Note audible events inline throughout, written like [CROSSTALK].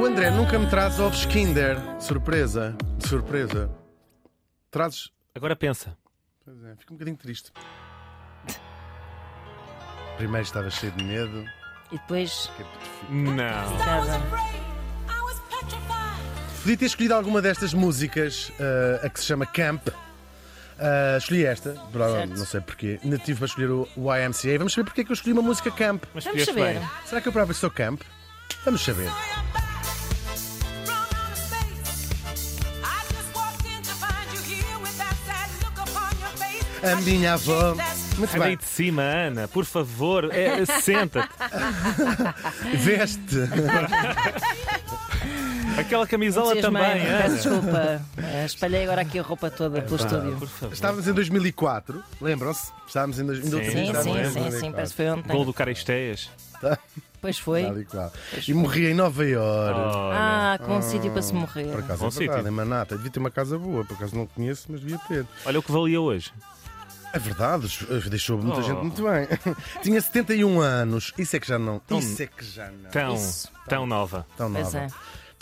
O André nunca me traz ovos Kinder. Surpresa. De surpresa. Trazes. Agora pensa. Pois é, fico um bocadinho triste. Primeiro estava cheio de medo. E depois Não. Podia ter escolhido alguma destas músicas, eh, a que se chama Camp. Eh, escolhi esta, não sei porquê. Ainda tive para escolher o YMCA. Vamos saber porque é que eu escolhi uma música Camp. Mas Vamos saber. bem. Será que eu próprio sou Camp? Vamos saber. A minha avó. Muito bem. de cima, Ana, por favor, é, [LAUGHS] senta-te. Veste. [LAUGHS] Aquela camisola também, Peço Ana. desculpa. Eh, Espalhei agora aqui a roupa toda pelo estúdio. Por favor. Estávamos em 2004, lembram-se? Estávamos em 2004. Sim, sim, em sim, sim, parece que foi ontem. Gol do Caristeias. Pois foi. Tal e qual. E morri em Nova Iorque. Ah, com um sítio para se morrer. Por acaso Bom é verdade, sítio. em Manata. Devia ter uma casa boa, por acaso não conheço, mas devia ter. Olha o que valia hoje. É verdade, os- deixou muita Oh. gente muito bem. [LAUGHS] Tinha 71 anos, isso é que já não. Tão- Isso é que já não. Tão, Isso. tão nova. Tão Pois nova. é.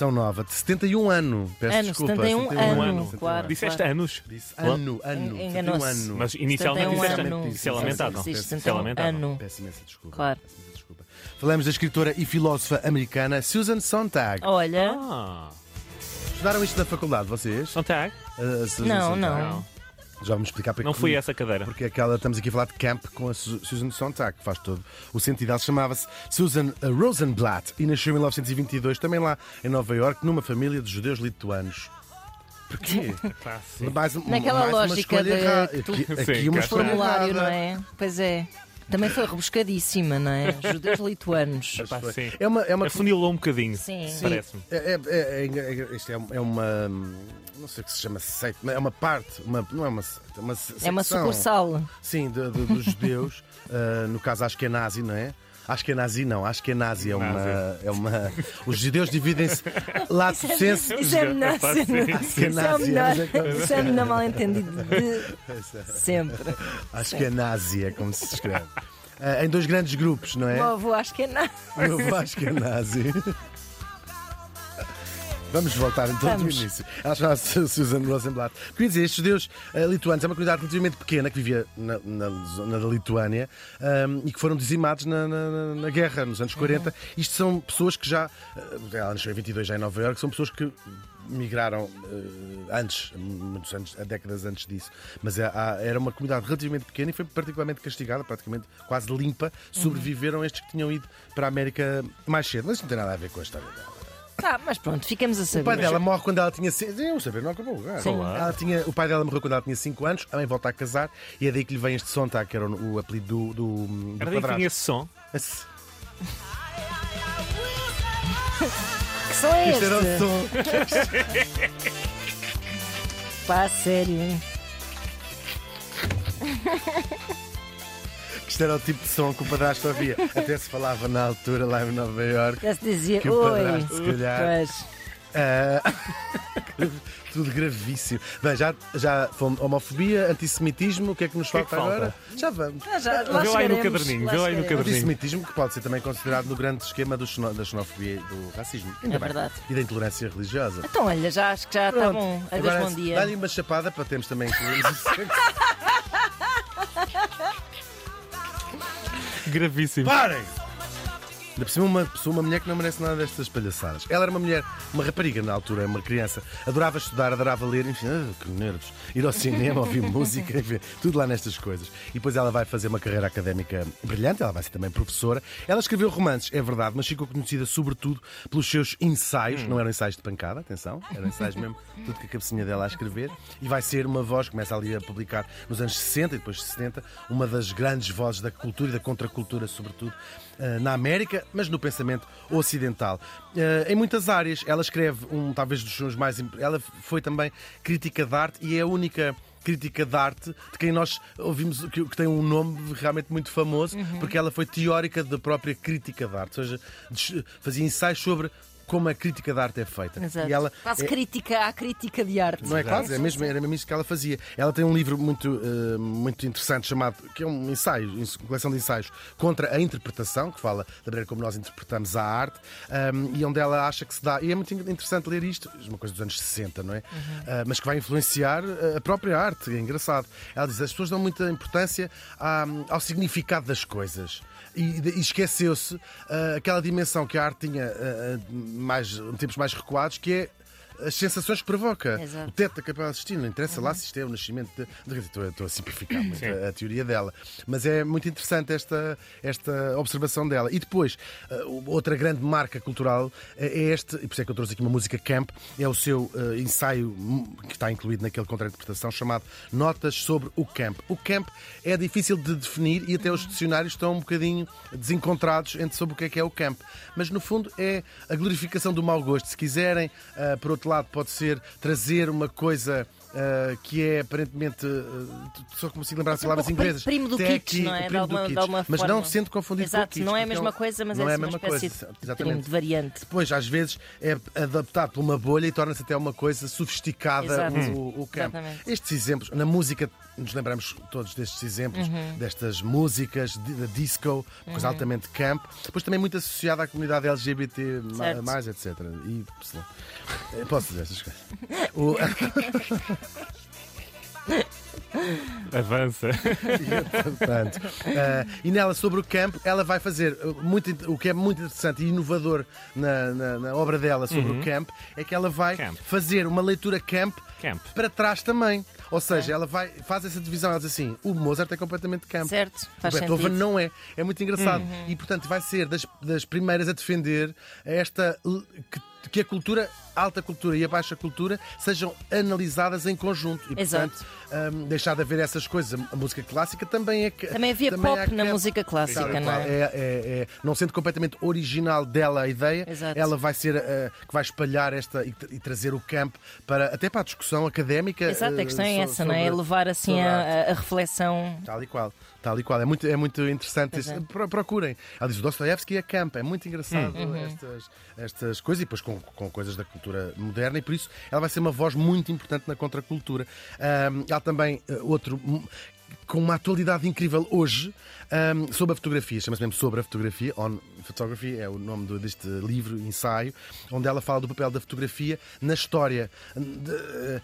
Tão nova. De 71 anos. Peço Ano, desculpa. 71 ano, anos. claro. Disseste claro. anos. Disse ano, ano. En- enganou-se. 71 ano. Mas inicialmente 71 disseste ano. Isso é lamentável. Sim, sim, Isso é 71 lamentável. ano. Peço imensa desculpa. Claro. Peço imensa desculpa. Falamos da escritora e filósofa americana Susan Sontag. Olha, Ah, Estudaram isto na faculdade, vocês? Sontag? A Susan Não, Sontag. não. Já vamos explicar porque Não foi essa cadeira. Porque aquela, estamos aqui a falar de camp com a Su- Susan Sontag, que faz todo o sentido. Ela chamava-se Susan Rosenblatt e nasceu em 1922, também lá em Nova York, numa família de judeus lituanos. Porquê? [LAUGHS] Classe. Mais, Naquela mais lógica de Aqui, aqui Sim, uma escolha formulário, não é? Pois é. Também foi rebuscadíssima, não é? Judeus lituanos. [LAUGHS] Sim. É uma, é uma Afunilou um bocadinho, Sim. Sim. parece-me. É, é, é, é, é- isto é, é uma. Não sei o que se chama seita, mas é uma parte, uma, não é uma seita, é uma É uma secção, sucursal. Sim, de- de- dos judeus. [LAUGHS] ah, no caso, acho que é nazi, não é? Acho que é nazi, não. Acho que é nazi. É uma. Nazi. É uma os judeus dividem-se. Isso é melhor Pá, ser- sim. Isso é nazi, é isso é o melhor mal entendido de sempre. Acho que é nazi, é como se escreve. Ah, em dois grandes grupos, não é? Meu avô, acho que Vamos voltar então do início. Ela chamava-se Susan Rosenblatt. Queria dizer, estes judeus eh, lituanos é uma comunidade relativamente pequena que vivia na, na zona da Lituânia ahm, e que foram dizimados na, na- na guerra, nos anos 40. Isto são pessoas que já. eh, ela nasceu em 22 já em Nova Iorque, são pessoas que migraram eh, antes, muitos anos, décadas antes disso. Mas é- era uma comunidade relativamente pequena e foi particularmente castigada, praticamente quase limpa. Sobreviveram estes que tinham ido para a América mais cedo. Mas isso não tem nada a ver com a história dela. Tá, mas pronto, ficamos a O saber. pai dela morre quando ela tinha 5 Eu saber, não acabou o lugar. Sim. Ela tinha, o pai dela morreu quando ela tinha 5 anos, a mãe volta a casar e é daí que lhe vem este Sontag, que era o, o apelido do, do, do Era daí que tinha esse som. Esse- [LAUGHS] Que som é Isto era o este? som. Pá, sério. [LAUGHS] Isto era o tipo de som que o padrasto ouvia. [LAUGHS] Até se falava na altura lá em Nova Iorque. Já se dizia, Que o oi. padrasto, se calhar. Pois. Ah, [LAUGHS] tudo gravíssimo. Bem, já, já fomos homofobia, antissemitismo, o que é que nos que é falta, que falta? agora? Já vamos. Ah, já, lá Vê lá aí no caderninho, vê lá aí no caderninho. Antissemitismo que pode ser também considerado no grande esquema do da xenofobia e do racismo. Ainda É bem. verdade. E da intolerância religiosa. Então, olha, já acho que já está bom. Adeus, Agora, bom dia. Dá-lhe uma chapada para termos também incluirmos o [LAUGHS] sexo. Gravíssimo. Parem! Ainda por cima, uma pessoa, uma mulher que não merece nada destas palhaçadas. Ela era uma mulher, uma rapariga na altura, uma criança. Adorava estudar, adorava ler, enfim, ah, que nervos. Ir ao cinema, ouvir [LAUGHS] música, enfim, tudo lá nestas coisas. E depois ela vai fazer uma carreira académica brilhante, ela vai ser também professora. Ela escreveu romances, é verdade, mas ficou conhecida sobretudo pelos seus ensaios. Não eram ensaios de pancada, atenção, eram ensaios mesmo, tudo com a cabecinha dela a escrever. E vai ser uma voz, começa ali a publicar nos anos 60 e depois 70, uma das grandes vozes da cultura e da contracultura, sobretudo eh, na América, mas no pensamento ocidental. Eh, Em muitas áreas, ela escreve um, talvez dos seus mais. Ela foi também crítica de arte e é a única crítica de arte de quem nós ouvimos que, tem um nome realmente muito famoso, porque ela foi teórica da própria crítica de arte, ou seja, fazia ensaios sobre como a crítica da arte é feita. Exato. E ela Quase é- crítica à crítica de arte. não é quase, é mesmo, era mesmo isso que ela fazia. Ela tem um livro muito, eh, muito interessante chamado, que é um ensaio, uma coleção de ensaios contra a interpretação, que fala da maneira como nós interpretamos a arte, um, e onde ela acha que se dá. E é muito interessante ler isto, uma coisa dos anos 60, não é? Ah, mas que vai influenciar a própria arte, é engraçado. Ela diz: as pessoas dão muita importância à- ao significado das coisas. E, e esqueceu-se ah, aquela dimensão que a arte tinha mais, em tempos mais recuados, que é as sensações que provoca. Exato. O teto da Capela Sistina, não interessa lá se isto é o nascimento de. de- Estou, estou a simplificar muito a, a teoria dela, mas é muito interessante esta, esta observação dela. E depois, eh, outra grande marca cultural eh, é este, e por isso é que eu trouxe aqui uma música camp, é o seu eh, ensaio hum, que está incluído naquele contra-interpretação chamado Notas sobre o Camp. O Camp é difícil de definir e até os dicionários estão um bocadinho desencontrados entre sobre o que é que é o Camp. Mas no fundo é a glorificação do mau gosto. Se quiserem, ah, por outro lado, pode ser trazer uma coisa. Ah, que é aparentemente ah, só como se lembrasse um palavras inglesas. primo do kitsch, não é? De primo do alguma- de kitsch. alguma Mas não sendo confundido com o Exato, não é a mesma coisa, mas não é a uma mesma espécie coisa. de Exatamente. de variante. Depois, às vezes, é adaptado por uma bolha e torna-se até uma coisa sofisticada Exato. o, o campo. Exatamente. Estes exemplos, na música, nos lembramos todos destes exemplos, Uhum. destas músicas de, de disco, coisa altamente camp. Depois também muito associada à comunidade LGBT, Certo. mais, etc. E, lá. Eh, Posso dizer essas coisas. O- [LAUGHS] [LAUGHS] Avança. [LAUGHS] Portanto, eh, e nela, sobre o campo, ela vai fazer eh, muito, o que é muito interessante e inovador na, na- na obra dela sobre o camp é que ela vai Camp. fazer uma leitura camp, Camp. para trás também. Ou seja, ela vai, faz essa divisão, ela diz assim: o Mozart é completamente camp. Certo, faz o Beethoven sentido. não é. É muito engraçado. E, portanto, vai ser das, das primeiras a defender esta. Que, que a cultura, alta cultura e a baixa cultura sejam analisadas em conjunto. E, Exato. portanto, hum, deixar de haver essas coisas. A música clássica também é. que- Também havia há pop na camp. música clássica, não é? É, é- é- não sendo completamente original dela a ideia, Exato. ela vai ser a que vai espalhar esta e, e trazer o campo para até para a discussão académica. Exato, a eh, questão é so- essa, não é? sobre- Levar assim sobre a a, reflexão. Tal e qual, tal e qual. É muito, é muito interessante. Isso. é. Pro- Procurem. Ela diz o Dostoevsky é campo, é muito engraçado Uhum. estas, estas coisas e depois com, com coisas da cultura moderna e por isso ela vai ser uma voz muito importante na contracultura. Ahm, ela também, eh, outro. Com uma atualidade incrível hoje ahm, sobre a fotografia, chama-se mesmo Sobre a Fotografia, On Photography é o nome do- deste livro, ensaio, onde ela fala do papel da fotografia na história. De- eh,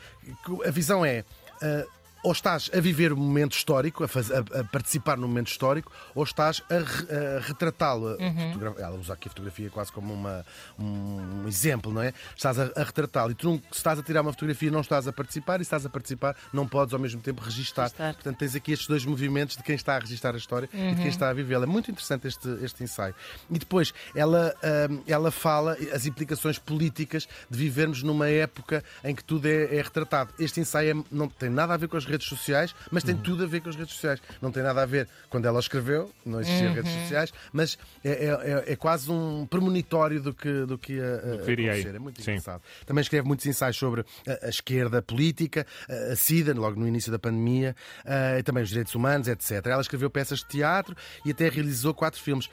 a visão é. eh, ou estás a viver o momento histórico, a, faz- a- a participar no momento histórico, ou estás a, a retratá-lo. Uhum. Ela usa aqui a fotografia quase como uma, um exemplo, não é? Estás a, a retratá-lo e tu, não- se estás a tirar uma fotografia, não estás a participar, e se estás a participar, não podes ao mesmo tempo registar. Portanto, tens aqui estes dois movimentos de quem está a registar a história e de quem está a vivê-la. É muito interessante este, este ensaio. E depois, ela, hum, ela fala as implicações políticas de vivermos numa época em que tudo é, é retratado. Este ensaio é- não tem nada a ver com as redes sociais, mas tem tudo a ver com as redes sociais. Não tem nada a ver quando ela escreveu, não existiam redes sociais, mas é, é- é- é quase um premonitório do que, do que ia acontecer. É muito Sim. engraçado. Também escreve muitos ensaios sobre a, a esquerda política, a, a SIDA, logo no início da pandemia, e também os direitos humanos, etc. Ela escreveu peças de teatro e até realizou quatro filmes.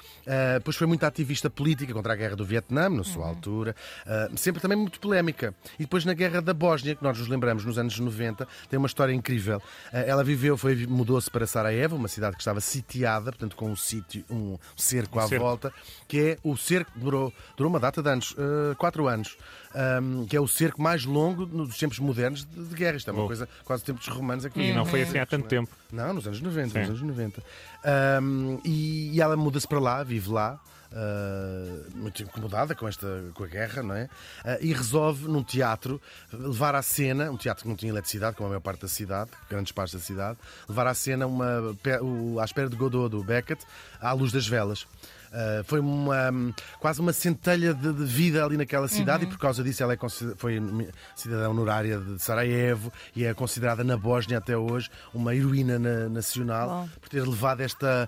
Depois foi muito ativista política contra a guerra do Vietnã, na sua altura, eh, sempre também muito polémica. E depois na guerra da Bósnia, que nós nos lembramos nos anos 90, tem uma história incrível. Eh, ela viveu, foi, mudou-se para Sarajevo, uma cidade que estava sitiada, portanto com um sítio, um cerco à cerco. volta, que é o cerco durou, durou uma data de anos, eh, quatro anos, ahm, que é o cerco mais longo nos tempos modernos de, de guerra. Isto é uma Oh. coisa quase tempos romanos aqui. E não foi assim há tanto é? tempo. Não, nos anos 90, Sim. nos anos 90. Ahm, e, e ela muda-se para lá, vive lá. Ah, muito incomodada com esta com a guerra, não é? Ah, e resolve num teatro levar à cena, um teatro que não tinha eletricidade, como a maior parte da cidade, grandes partes da cidade, levar à cena uma o- à espera de Godot do Beckett à luz das velas. Ah, foi uma, quase uma centelha de, de vida ali naquela cidade e por causa disso ela é foi cidadã honorária de Sarajevo e é considerada na Bósnia até hoje uma heroína na- nacional Bom. por ter levado esta,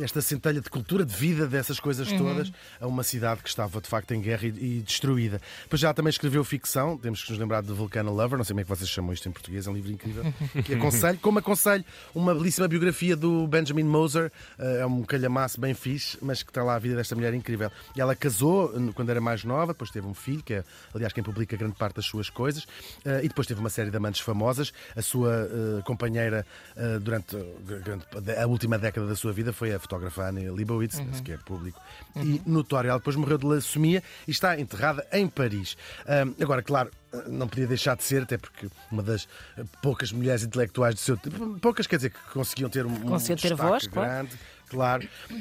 esta centelha de cultura, de vida, dessas coisas todas a uma cidade que estava de facto em guerra e, e destruída. Depois já também escreveu ficção, temos que nos lembrar de Vulcano Lover, não sei como é que vocês chamam isto em português, é um livro incrível, que [LAUGHS] aconselho, como aconselho uma belíssima biografia do Benjamin Moser, eh, é um calhamaço bem fixe, mas que está lá a vida desta mulher incrível. E ela casou quando era mais nova, depois teve um filho, que é, aliás, quem publica grande parte das suas coisas, eh, e depois teve uma série de amantes famosas. A sua eh, companheira durante a última década da sua vida foi a fotógrafa Anne Leibovitz, que é público e notório. Ela depois morreu de leucemia e está enterrada em Paris. Ahm, agora, claro, não podia deixar de ser, até porque uma das eh, poucas mulheres intelectuais do seu tempo, poucas quer dizer que conseguiam ter um, um Conseguiam ter destaque voz, grande. Claro,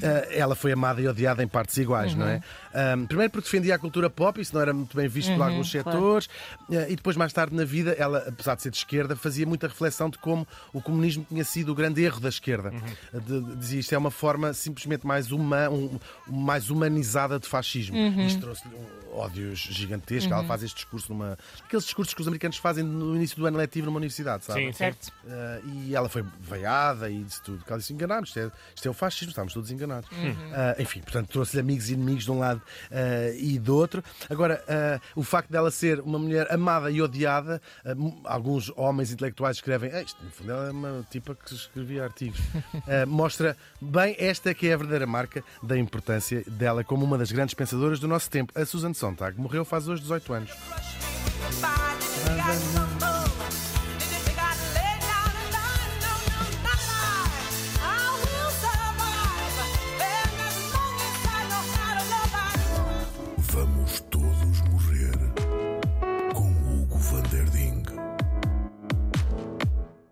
Eh, ela foi amada e odiada em partes iguais, não é? Ahm, primeiro porque defendia a cultura pop, isso não era muito bem visto por alguns claro. setores, eh, e depois, mais tarde na vida, ela, apesar de ser de esquerda, fazia muita reflexão de como o comunismo tinha sido o grande erro da esquerda. Eh, de- de- dizia isto é uma forma simplesmente mais, uma, um- mais humanizada de fascismo. Isto trouxe-lhe um ódios gigantescos. Ela faz este discurso numa. aqueles discursos que os americanos fazem no início do ano letivo numa universidade, sabe? Sim. Certo. Uh, e ela foi veiada e disse tudo. Ela disse: enganados, isto é, isto é o fascismo, estávamos todos enganados. Uh, enfim, portanto, trouxe-lhe amigos e inimigos de um lado uh, e do outro. Agora, uh, o facto dela ser uma mulher amada e odiada, uh, alguns homens intelectuais escrevem: "Ah, isto no fundo ela é uma tipa que escrevia artigos. Uh, [LAUGHS] mostra bem esta que é a verdadeira marca da importância dela como uma das grandes pensadoras do nosso tempo. A Susan Sontag morreu faz hoje 18 anos.